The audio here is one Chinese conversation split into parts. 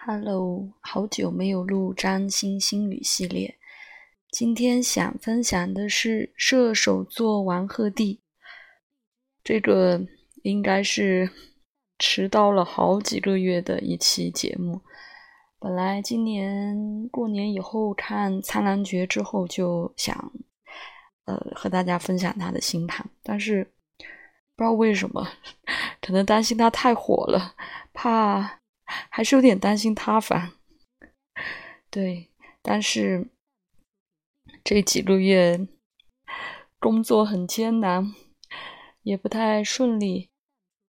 Hello，好久没有录占星星语系列，今天想分享的是射手座王鹤棣。这个应该是迟到了好几个月的一期节目。本来今年过年以后看《苍兰诀》之后，就想呃和大家分享他的星盘，但是不知道为什么，可能担心他太火了，怕。还是有点担心他烦，对，但是这几个月工作很艰难，也不太顺利，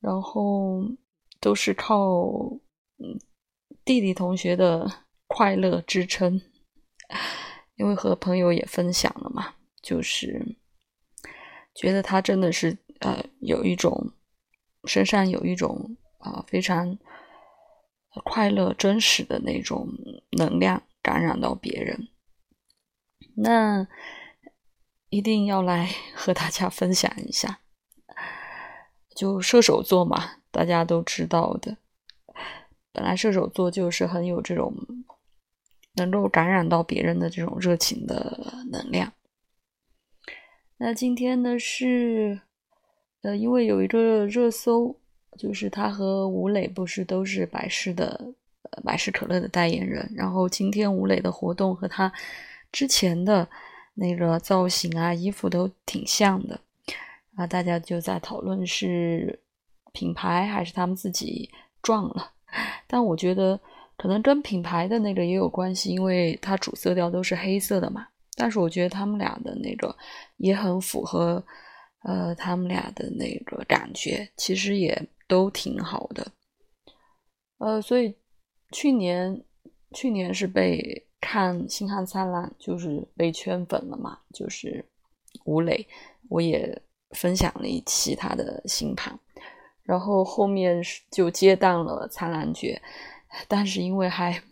然后都是靠嗯弟弟同学的快乐支撑，因为和朋友也分享了嘛，就是觉得他真的是呃有一种身上有一种啊非常。快乐、真实的那种能量感染到别人，那一定要来 和大家分享一下。就射手座嘛，大家都知道的。本来射手座就是很有这种能够感染到别人的这种热情的能量。那今天呢是，呃，因为有一个热搜。就是他和吴磊不是都是百事的呃百事可乐的代言人，然后今天吴磊的活动和他之前的那个造型啊衣服都挺像的。啊，大家就在讨论是品牌还是他们自己撞了，但我觉得可能跟品牌的那个也有关系，因为它主色调都是黑色的嘛，但是我觉得他们俩的那个也很符合呃他们俩的那个感觉，其实也。都挺好的，呃，所以去年去年是被看《星汉灿烂》就是被圈粉了嘛，就是吴磊，我也分享了一期他的星盘，然后后面就接档了《苍兰诀》，但是因为还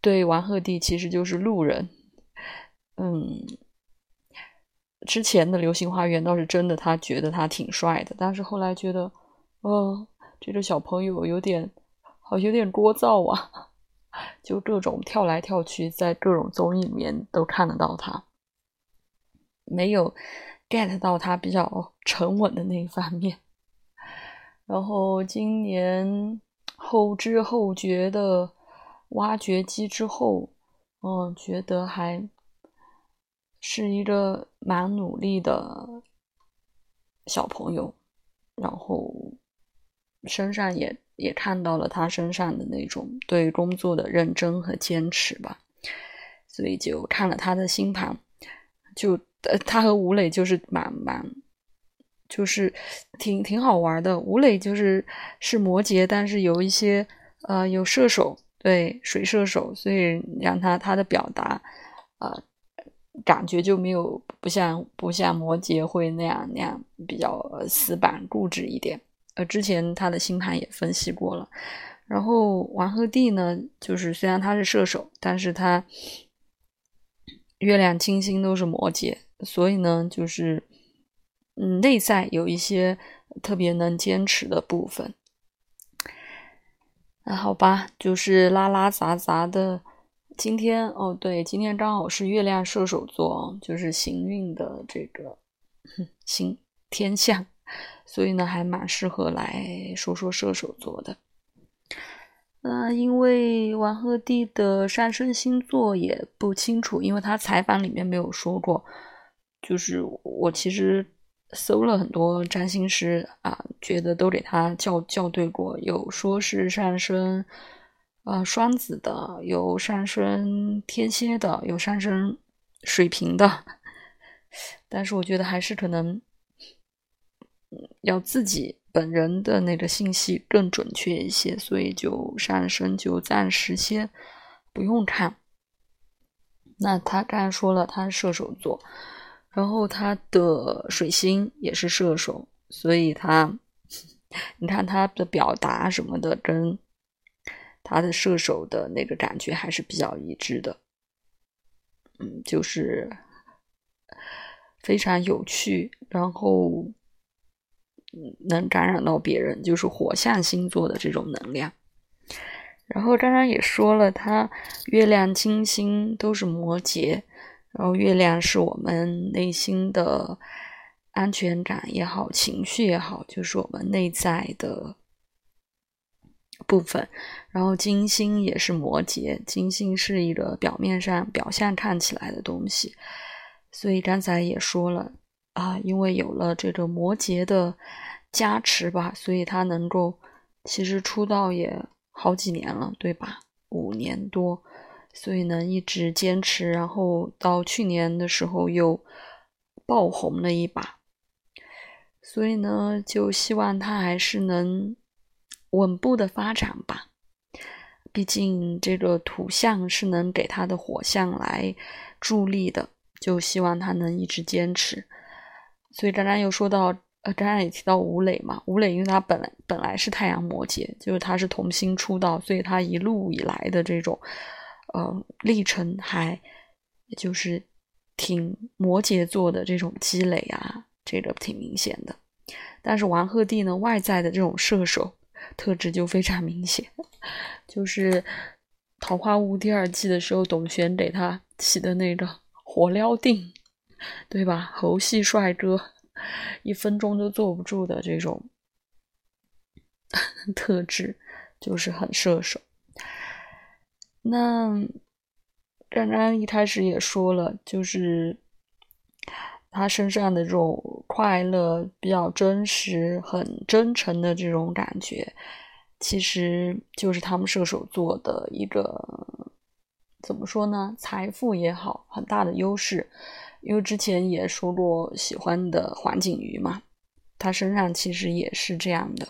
对王鹤棣其实就是路人，嗯。之前的《流星花园》倒是真的，他觉得他挺帅的，但是后来觉得，哦，这个小朋友有点，好有点聒噪啊，就各种跳来跳去，在各种综艺里面都看得到他，没有 get 到他比较沉稳的那一方面。然后今年后知后觉的挖掘机之后，嗯，觉得还。是一个蛮努力的小朋友，然后身上也也看到了他身上的那种对工作的认真和坚持吧，所以就看了他的星盘，就呃他和吴磊就是蛮蛮就是挺挺好玩的。吴磊就是是摩羯，但是有一些呃有射手，对水射手，所以让他他的表达啊。感觉就没有不像不像摩羯会那样那样比较死板固执一点。呃，之前他的星盘也分析过了。然后王鹤棣呢，就是虽然他是射手，但是他月亮金星都是摩羯，所以呢，就是嗯内在有一些特别能坚持的部分。那好吧，就是拉拉杂杂的。今天哦，对，今天刚好是月亮射手座，就是行运的这个 行天象，所以呢，还蛮适合来说说射手座的。嗯，因为王鹤棣的上升星座也不清楚，因为他采访里面没有说过。就是我其实搜了很多占星师啊，觉得都给他校校对过，有说是上升。呃，双子的有上升天蝎的，有上升水瓶的，但是我觉得还是可能要自己本人的那个信息更准确一些，所以就上升就暂时先不用看。那他刚才说了，他是射手座，然后他的水星也是射手，所以他 你看他的表达什么的跟。他的射手的那个感觉还是比较一致的，嗯，就是非常有趣，然后能感染到别人，就是火象星座的这种能量。然后刚刚也说了，他月亮、金星都是摩羯，然后月亮是我们内心的安全感也好，情绪也好，就是我们内在的部分。然后金星也是摩羯，金星是一个表面上表象看起来的东西，所以刚才也说了啊，因为有了这个摩羯的加持吧，所以他能够其实出道也。好几年了，对吧？五年多，所以呢一直坚持，然后到去年的时候又爆红了一把，所以呢就希望他还是能稳步的发展吧。毕竟这个土象是能给他的火象来助力的，就希望他能一直坚持。所以刚刚又说到。呃，刚刚也提到吴磊嘛，吴磊因为他本来本来是太阳摩羯，就是他是童星出道，所以他一路以来的这种呃历程还就是挺摩羯座的这种积累啊，这个挺明显的。但是王鹤棣呢，外在的这种射手特质就非常明显，就是《桃花坞》第二季的时候，董璇给他起的那个火撩定，对吧？猴系帅哥。一分钟都坐不住的这种特质，就是很射手。那刚刚一开始也说了，就是他身上的这种快乐比较真实、很真诚的这种感觉，其实就是他们射手座的一个怎么说呢？财富也好，很大的优势。因为之前也说过喜欢的黄景瑜嘛，他身上其实也是这样的。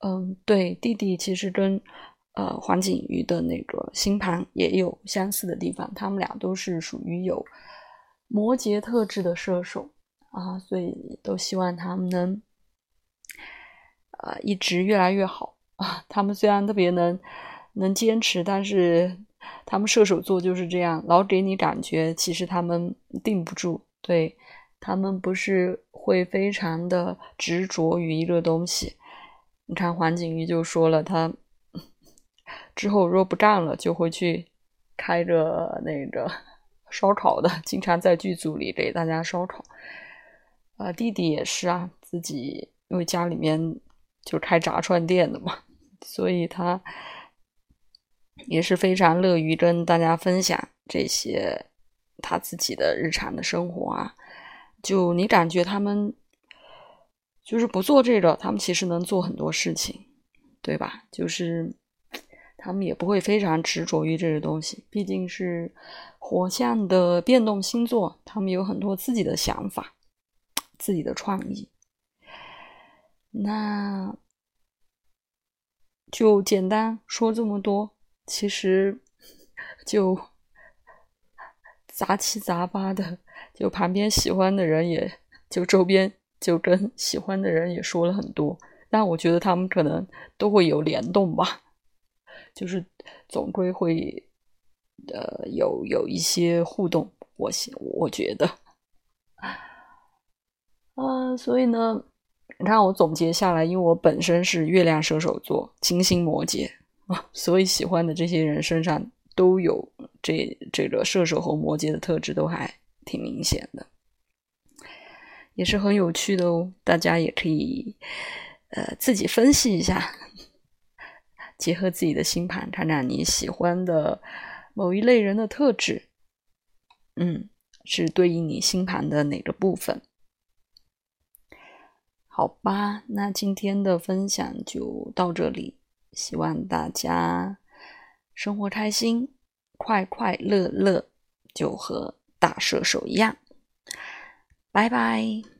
嗯，对，弟弟其实跟呃黄景瑜的那个星盘也有相似的地方，他们俩都是属于有摩羯特质的射手啊，所以都希望他们能呃一直越来越好啊。他们虽然特别能能坚持，但是。他们射手座就是这样，老给你感觉，其实他们定不住。对他们不是会非常的执着于一个东西。你看黄景瑜就说了，他 之后若不干了，就会去开着那个烧烤的，经常在剧组里给大家烧烤。啊，弟弟也是啊，自己因为家里面就开炸串店的嘛，所以他。也是非常乐于跟大家分享这些他自己的日常的生活啊，就你感觉他们就是不做这个，他们其实能做很多事情，对吧？就是他们也不会非常执着于这个东西，毕竟是火象的变动星座，他们有很多自己的想法、自己的创意。那就简单说这么多。其实 就杂七杂八的，就旁边喜欢的人，也就周边就跟喜欢的人也说了很多，但我觉得他们可能都会有联动吧，就是总归会呃有有一些互动，我我觉得啊，所以呢，你看我总结下来，因为我本身是月亮射手座，金星摩羯。所以喜欢的这些人身上都有这这个射手和摩羯的特质，都还挺明显的，也是很有趣的哦。大家也可以呃自己分析一下，结合自己的星盘，看看你喜欢的某一类人的特质，嗯，是对应你星盘的哪个部分？好吧，那今天的分享就到这里。希望大家生活开心，快快乐乐，就和大射手一样。拜拜。